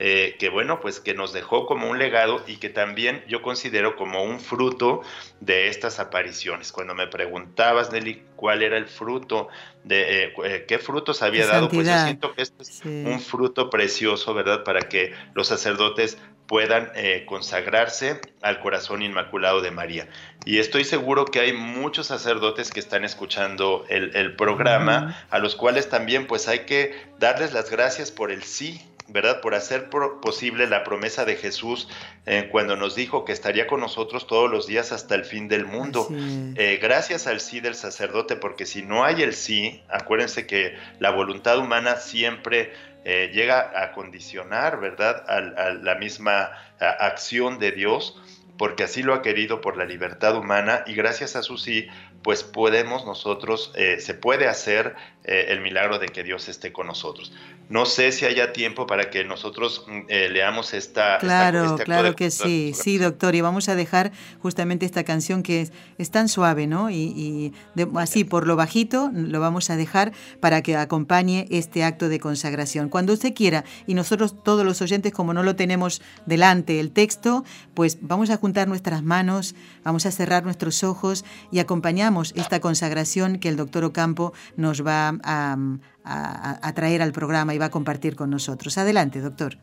eh, que bueno, pues que nos dejó como un legado y que también yo considero como un fruto de estas apariciones. Cuando me preguntabas, Nelly, cuál era el fruto, de eh, eh, qué frutos había dado, pues yo siento que este es un fruto precioso, ¿verdad? Para que los sacerdotes puedan consagrarse al corazón inmaculado de María. Y estoy seguro que hay muchos sacerdotes que están escuchando el, programa, a los cuales también pues hay que darles las gracias por el sí ¿verdad? Por hacer posible la promesa de Jesús eh, cuando nos dijo que estaría con nosotros todos los días hasta el fin del mundo. Eh, gracias al sí del sacerdote, porque si no hay el sí, acuérdense que la voluntad humana siempre eh, llega a condicionar, ¿verdad?, a, la misma acción de Dios porque así lo ha querido por la libertad humana y gracias a su sí, pues podemos nosotros, se puede hacer el milagro de que Dios esté con nosotros. No sé si haya tiempo para que nosotros mm, eh, leamos esta. Claro, este claro que sí, sí, doctor. Y vamos a dejar justamente esta canción que es, tan suave, ¿no? Y, así por lo bajito lo vamos a dejar para que acompañe este acto de consagración. Cuando usted quiera, y nosotros todos los oyentes, como no lo tenemos delante el texto, pues vamos a juntar nuestras manos, vamos a cerrar nuestros ojos y acompañamos esta consagración que el doctor Ocampo nos va a traer al programa y va a compartir con nosotros. Adelante, doctor.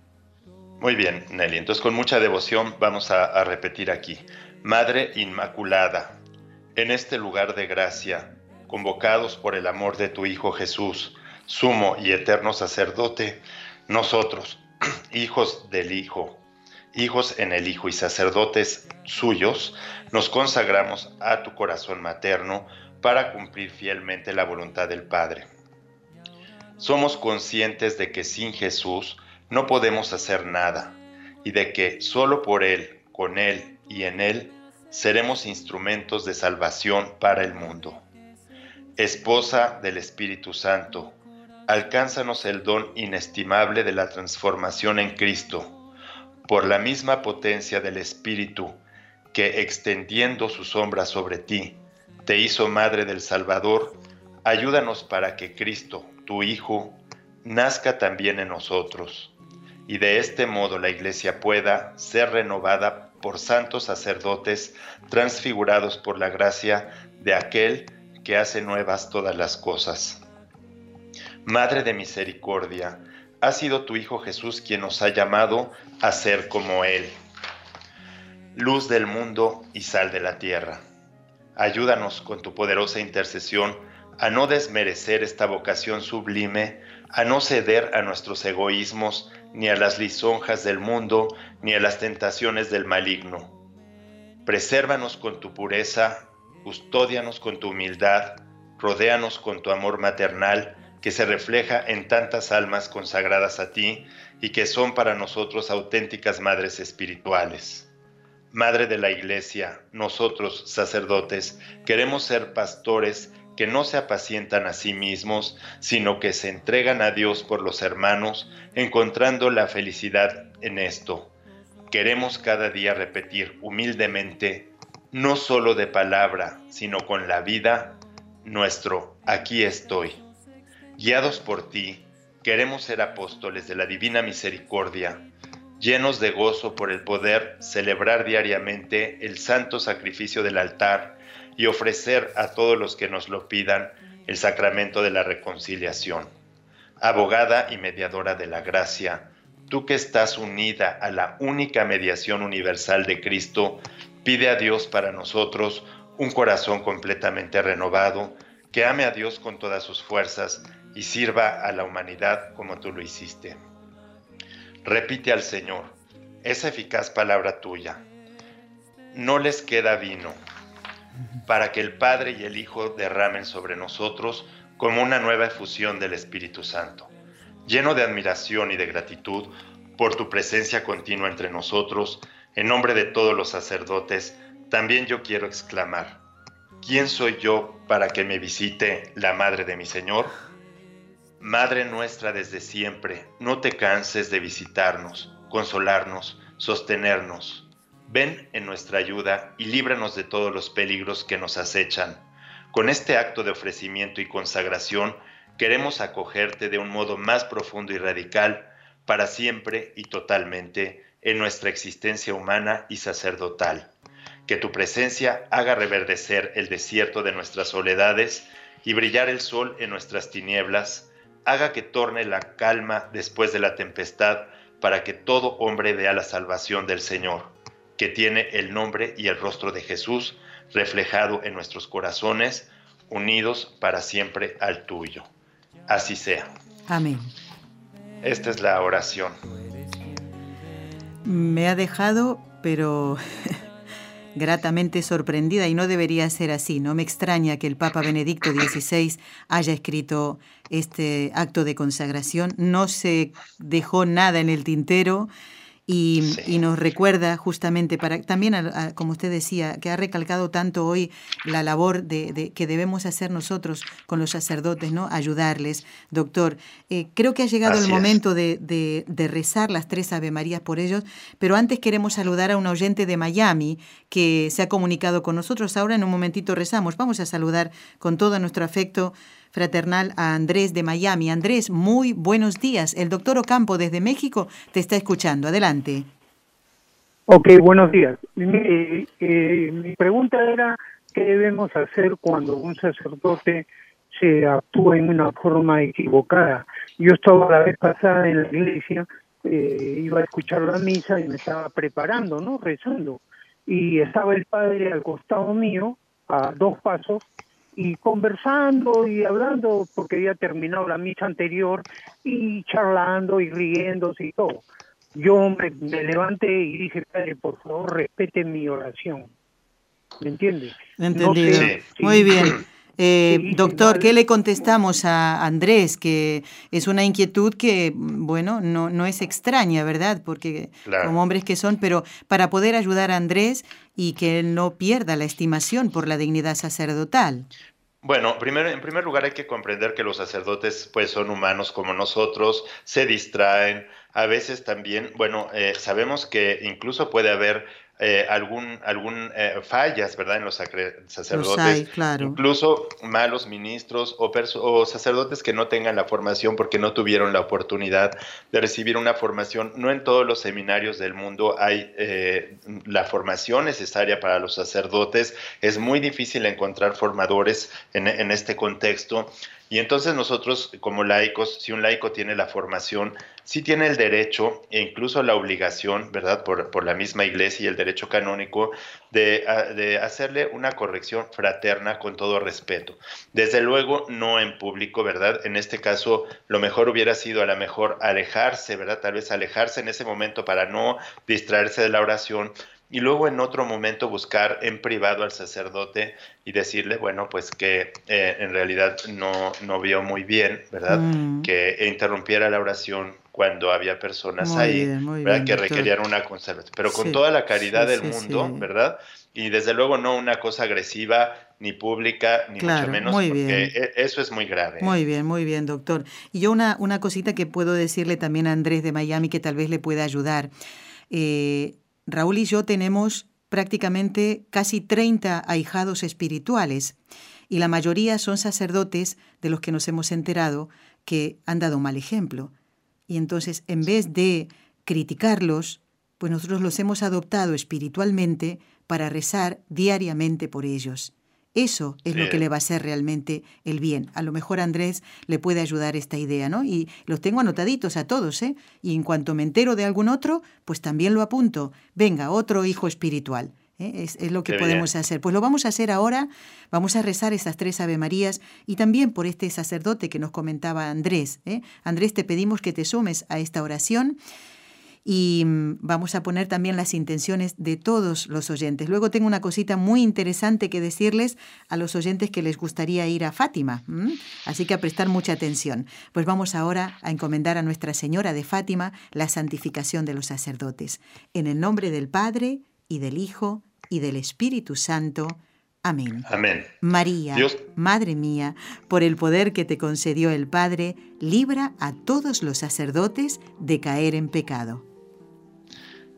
Muy bien, Nelly. Entonces, con mucha devoción vamos a, repetir aquí. Madre Inmaculada, en este lugar de gracia, convocados por el amor de tu Hijo Jesús, sumo y eterno sacerdote, nosotros, hijos del Hijo, hijos en el Hijo y sacerdotes suyos, nos consagramos a tu corazón materno para cumplir fielmente la voluntad del Padre somos conscientes de que sin Jesús no podemos hacer nada y de que solo por Él, con Él y en Él seremos instrumentos de salvación para el mundo. esposa del Espíritu Santo, alcánzanos el don inestimable de la transformación en Cristo, por la misma potencia del Espíritu, que extendiendo su sombra sobre ti, te hizo Madre del Salvador, ayúdanos para que Cristo, tu Hijo, nazca también en nosotros, y de este modo la Iglesia pueda ser renovada por santos sacerdotes transfigurados por la gracia de aquel que hace nuevas todas las cosas. Madre de misericordia, ha sido tu Hijo Jesús quien nos ha llamado a ser como Él. Luz del mundo y sal de la tierra. Ayúdanos con tu poderosa intercesión a no desmerecer esta vocación sublime, a no ceder a nuestros egoísmos, ni a las lisonjas del mundo, ni a las tentaciones del maligno. Presérvanos con tu pureza, custódianos con tu humildad, rodéanos con tu amor maternal, que se refleja en tantas almas consagradas a ti y que son para nosotros auténticas madres espirituales. Madre de la Iglesia, nosotros, sacerdotes, queremos ser pastores que no se apacientan a sí mismos, sino que se entregan a Dios por los hermanos, encontrando la felicidad en esto. Queremos cada día repetir humildemente, no solo de palabra, sino con la vida, nuestro aquí estoy. Guiados por ti, queremos ser apóstoles de la divina misericordia, llenos de gozo por el poder celebrar diariamente el santo sacrificio del altar y ofrecer a todos los que nos lo pidan el sacramento de la reconciliación. Abogada y mediadora de la gracia, tú que estás unida a la única mediación universal de Cristo, pide a Dios para nosotros un corazón completamente renovado, que ame a Dios con todas sus fuerzas y sirva a la humanidad como tú lo hiciste. Repite al Señor esa eficaz palabra tuya. No les queda vino para que el Padre y el Hijo derramen sobre nosotros como una nueva efusión del Espíritu Santo. Lleno de admiración y de gratitud por tu presencia continua entre nosotros, en nombre de todos los sacerdotes, también yo quiero exclamar, ¿quién soy yo para que me visite la Madre de mi Señor? Madre nuestra desde siempre, no te canses de visitarnos, consolarnos, sostenernos. Ven en nuestra ayuda y líbranos de todos los peligros que nos acechan. Con este acto de ofrecimiento y consagración, queremos acogerte de un modo más profundo y radical, para siempre y totalmente, en nuestra existencia humana y sacerdotal. Que tu presencia haga reverdecer el desierto de nuestras soledades y brillar el sol en nuestras tinieblas, haga que torne la calma después de la tempestad, para que todo hombre vea la salvación del Señor, que tiene el nombre y el rostro de Jesús reflejado en nuestros corazones, unidos para siempre al tuyo. Así sea. Amén. Esta es la oración. Me ha dejado, pero gratamente sorprendida y no debería ser así. No me extraña que el Papa Benedicto XVI haya escrito este acto de consagración. No se dejó nada en el tintero y, nos recuerda justamente para también, como usted decía, que ha recalcado tanto hoy la labor de, que debemos hacer nosotros con los sacerdotes, ¿no? Ayudarles. Doctor, eh, creo que ha llegado el momento de, de, rezar las tres Ave Marías por ellos, pero antes queremos saludar a un oyente de Miami que se ha comunicado con nosotros. Ahora en un momentito rezamos. Vamos a saludar con todo nuestro afecto fraternal a Andrés de Miami. Andrés, muy buenos días. El doctor Ocampo desde México te está escuchando. Adelante. Ok, buenos días. Eh, mi pregunta era, ¿qué debemos hacer cuando un sacerdote se actúa en una forma equivocada? Yo estaba la vez pasada en la iglesia, eh, iba a escuchar la misa y me estaba preparando, ¿no? Rezando. Y estaba el padre al costado mío, a dos pasos, y conversando y hablando porque había terminado la misa anterior y charlando y riéndose y todo. Yo me, levanté y dije, padre, por favor, respete mi oración. ¿Me entiende? Entendido. Muy bien. Eh, doctor, ¿qué le contestamos a Andrés? Que es una inquietud que, bueno, no, no es extraña, ¿verdad? Porque como hombres que son, pero para poder ayudar a Andrés y que él no pierda la estimación por la dignidad sacerdotal. Bueno, primero, en primer lugar hay que comprender que los sacerdotes pues son humanos como nosotros, se distraen, a veces también, bueno, eh, sabemos que incluso puede haber eh, algún, algún eh, fallas, ¿verdad? En los sacerdotes, claro. incluso malos ministros o, o, sacerdotes que no tengan la formación porque no tuvieron la oportunidad de recibir una formación. No en todos los seminarios del mundo hay eh, la formación necesaria para los sacerdotes. Es muy difícil encontrar formadores en, en este contexto. Y entonces nosotros como laicos, si un laico tiene la formación, sí tiene el derecho e incluso la obligación, ¿verdad? Por, por la misma iglesia y el derecho canónico, de, de, hacerle una corrección fraterna con todo respeto. Desde luego, no en público, ¿verdad? En este caso, lo mejor hubiera sido a lo mejor alejarse, ¿verdad? Tal vez alejarse en ese momento para no distraerse de la oración, y luego en otro momento buscar en privado al sacerdote y decirle, bueno, pues que eh, en realidad no, no vio muy bien, ¿verdad? Mm. Que interrumpiera la oración cuando había personas Muy ahí, bien, ¿verdad? bien, que doctor. requerían una conservación, pero con Sí, toda la caridad sí, del sí, mundo. ¿verdad? Y desde luego no una cosa agresiva, ni pública, ni Claro, mucho menos, muy porque bien. e- eso es muy grave. ¿eh? Muy bien, muy bien, doctor. Y yo una, una cosita que puedo decirle también a Andrés de Miami que tal vez le pueda ayudar. Eh, Raúl y yo tenemos prácticamente casi 30 ahijados espirituales y la mayoría son sacerdotes de los que nos hemos enterado que han dado mal ejemplo. Y entonces, en vez de criticarlos, pues nosotros los hemos adoptado espiritualmente para rezar diariamente por ellos. Eso es lo que le va a hacer realmente el bien. A lo mejor Andrés le puede ayudar esta idea, ¿no? Y los tengo anotaditos a todos, ¿eh? Y en cuanto me entero de algún otro, pues también lo apunto. Venga, otro hijo espiritual. ¿eh? Es, es lo que Qué podemos bien. hacer. Pues lo vamos a hacer ahora. Vamos a rezar esas tres Ave Marías y también por este sacerdote que nos comentaba Andrés. ¿eh? Andrés, te pedimos que te sumes a esta oración y mm, vamos a poner también las intenciones de todos los oyentes. Luego tengo una cosita muy interesante que decirles a los oyentes que les gustaría ir a Fátima, ¿m? así que a prestar mucha atención. Pues vamos ahora a encomendar a Nuestra Señora de Fátima la santificación de los sacerdotes. En el nombre del Padre y del Hijo y del Espíritu Santo. Amén. Amén. María, Dios- Madre mía, por el poder que te concedió el Padre, libra a todos los sacerdotes de caer en pecado.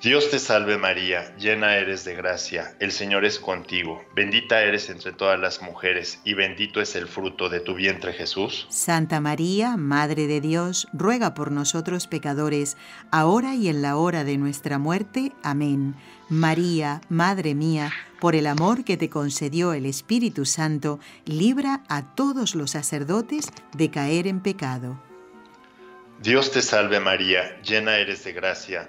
Dios te salve María, llena eres de gracia, el Señor es contigo, bendita eres entre todas las mujeres, y bendito es el fruto de tu vientre Jesús. Santa María, Madre de Dios, ruega por nosotros pecadores, ahora y en la hora de nuestra muerte. Amén. María, Madre mía, por el amor que te concedió el Espíritu Santo, libra a todos los sacerdotes de caer en pecado. Dios te salve María, llena eres de gracia,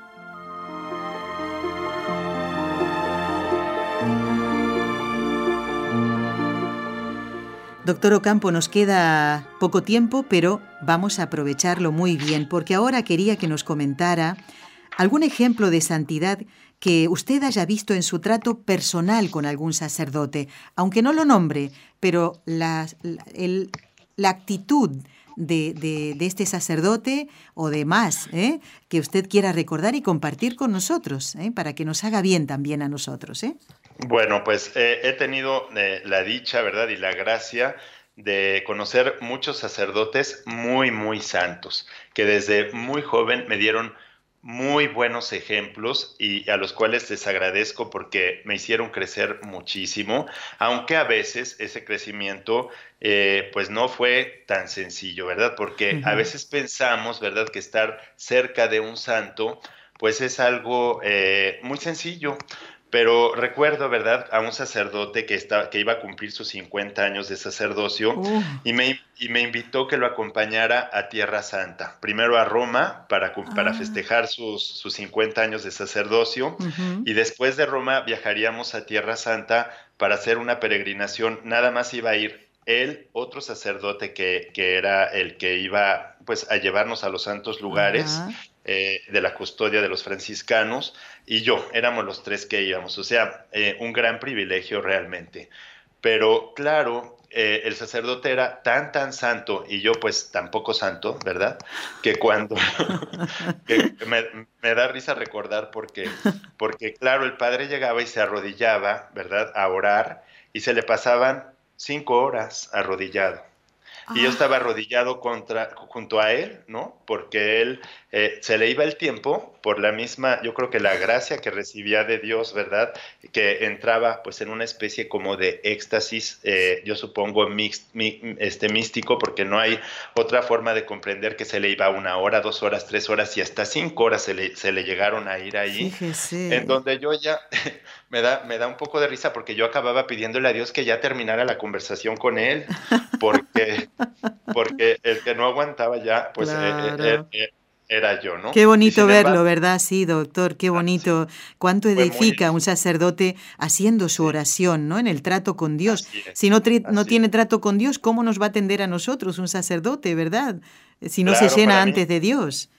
Doctor Ocampo, nos queda poco tiempo, pero vamos a aprovecharlo muy bien, porque ahora quería que nos comentara algún ejemplo de santidad que usted haya visto en su trato personal con algún sacerdote, aunque no lo nombre, pero la, la, el- la actitud de, de- este sacerdote o de más, ¿eh? que usted quiera recordar y compartir con nosotros, ¿eh? para que nos haga bien también a nosotros. ¿eh? Bueno, pues eh, he tenido la dicha, ¿verdad? Y la gracia de conocer muchos sacerdotes muy, muy santos, que desde muy joven me dieron muy buenos ejemplos y a los cuales les agradezco porque me hicieron crecer muchísimo, aunque a veces ese crecimiento eh, pues no fue tan sencillo, ¿verdad? Porque a veces pensamos, ¿verdad? Que estar cerca de un santo pues es algo eh, muy sencillo. Pero recuerdo, ¿verdad?, a un sacerdote que, está, que iba a cumplir sus 50 años de sacerdocio Uh. y, me, y me invitó que lo acompañara a Tierra Santa. Primero a Roma para, para Ah. festejar sus, sus 50 años de sacerdocio y después de Roma viajaríamos a Tierra Santa para hacer una peregrinación. Nada más iba a ir él, otro sacerdote que, que era el que iba pues a llevarnos a los santos lugares. Eh, de la custodia de los franciscanos y yo, éramos los tres que íbamos, o sea, eh, un gran privilegio realmente. Pero claro, eh, el sacerdote era tan, tan santo y yo pues tampoco santo, ¿verdad? Que cuando... me, me da risa recordar porque, porque claro, el padre llegaba y se arrodillaba, ¿verdad? A orar y se le pasaban cinco horas arrodillado. Y yo estaba arrodillado contra, junto a él, ¿no? Porque él eh, se le iba el tiempo por la misma, yo creo que la gracia que recibía de Dios, ¿verdad? Que entraba pues en una especie como de éxtasis, eh, yo supongo mix- mi- este, místico, porque no hay otra forma de comprender que se le iba una hora, dos horas, tres horas y hasta cinco horas se le, se le llegaron a ir ahí. Fíjese. En donde yo ya me da, me da un poco de risa porque yo acababa pidiéndole a Dios que ya terminara la conversación con él, porque, porque el que no aguantaba ya, pues eh, eh, eh, era yo, ¿no? Qué bonito verlo, ¿verdad? Sí, doctor, qué bonito. Cuánto muy- edifica un sacerdote haciendo su oración, ¿no? En el trato con Dios. Si no, tri- no tiene trato con Dios, ¿cómo nos va a atender a nosotros un sacerdote, verdad? Si no se llena mí- antes de Dios.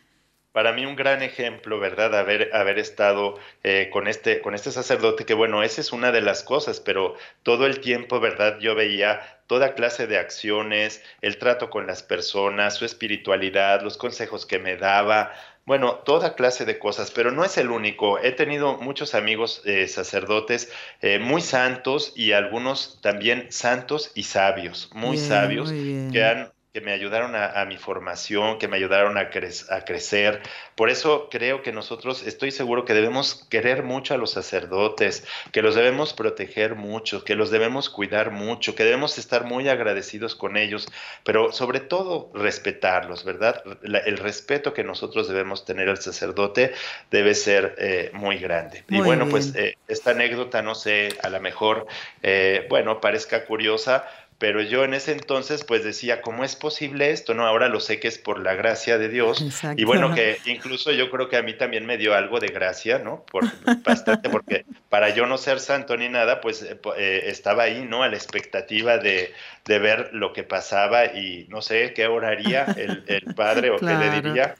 Para mí un gran ejemplo, ¿verdad? Haber, haber estado eh, con, este, con este sacerdote, que bueno, esa es una de las cosas, pero todo el tiempo, ¿verdad? Yo veía toda clase de acciones, el trato con las personas, su espiritualidad, los consejos que me daba, bueno, toda clase de cosas, pero no es el único. He tenido muchos amigos eh, sacerdotes eh, muy santos y algunos también santos y sabios, muy Bien, sabios, muy que han que me ayudaron a, a mi formación, que me ayudaron a, cre- a crecer. Por eso creo que nosotros, estoy seguro que debemos querer mucho a los sacerdotes, que los debemos proteger mucho, que los debemos cuidar mucho, que debemos estar muy agradecidos con ellos, pero sobre todo respetarlos, ¿verdad? La- el respeto que nosotros debemos tener al sacerdote debe ser eh, muy grande. y Muy bueno, bien. pues eh, esta anécdota, no sé, a lo mejor, eh, bueno, parezca curiosa, pero yo en ese entonces pues decía, ¿cómo es posible esto? No, ahora lo sé que es por la gracia de Dios. Exacto. Y bueno, que incluso yo creo que a mí también me dio algo de gracia, ¿no? Por, bastante, porque para yo no ser santo ni nada, pues eh, eh, estaba ahí, ¿no? A la expectativa de, de ver lo que pasaba y no sé qué oraría el, el padre o qué le diría,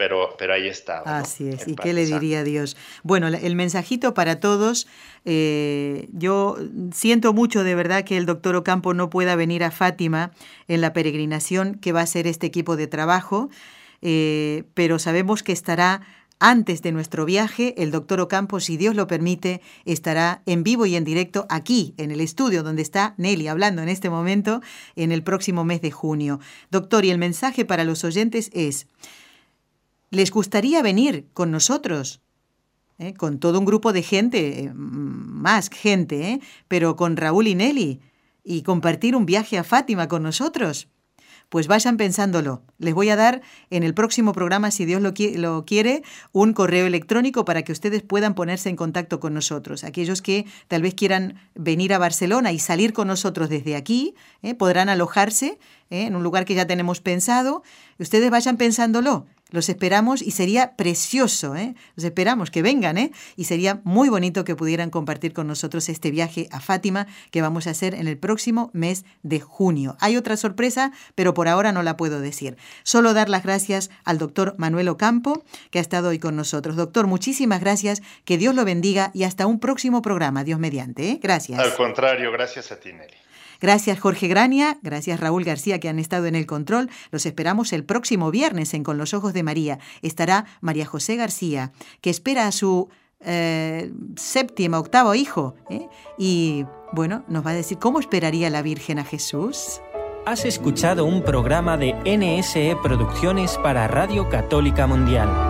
pero, pero ahí estaba. ¿no? Así es. ¿Y qué le diría Dios? Bueno, el mensajito para todos. eh, yo siento mucho de verdad que el doctor Ocampo no pueda venir a Fátima en la peregrinación que va a ser este equipo de trabajo, eh, pero sabemos que estará antes de nuestro viaje. El doctor Ocampo, si Dios lo permite, estará en vivo y en directo aquí, en el estudio donde está Nelly hablando en este momento, en el próximo mes de junio. Doctor, y el mensaje para los oyentes es... ¿Les gustaría venir con nosotros? ¿Eh? Con todo un grupo de gente, eh, más gente, ¿eh? pero con Raúl y Nelly, y compartir un viaje a Fátima con nosotros. Pues vayan pensándolo. Les voy a dar en el próximo programa, si Dios lo, lo quiere, un correo electrónico para que ustedes puedan ponerse en contacto con nosotros. Aquellos que tal vez quieran venir a Barcelona y salir con nosotros desde aquí, podrán alojarse en un lugar que ya tenemos pensado. Ustedes vayan pensándolo. Los esperamos y sería precioso, ¿eh? Los esperamos que vengan, ¿eh? Y sería muy bonito que pudieran compartir con nosotros este viaje a Fátima que vamos a hacer en el próximo mes de junio. Hay otra sorpresa, pero por ahora no la puedo decir. Solo dar las gracias al doctor Manuel Ocampo, que ha estado hoy con nosotros. Doctor, muchísimas gracias, que Dios lo bendiga y hasta un próximo programa, Dios mediante, ¿eh? Gracias. Al contrario, gracias a ti, Nelly. Gracias Jorge Grania, gracias Raúl García que han estado en el control. Los esperamos el próximo viernes en Con los Ojos de María. Estará María José García, que espera a su eh, séptimo, octavo hijo. ¿eh? Y bueno, nos va a decir cómo esperaría la Virgen a Jesús. Has escuchado un programa de NSE Producciones para Radio Católica Mundial.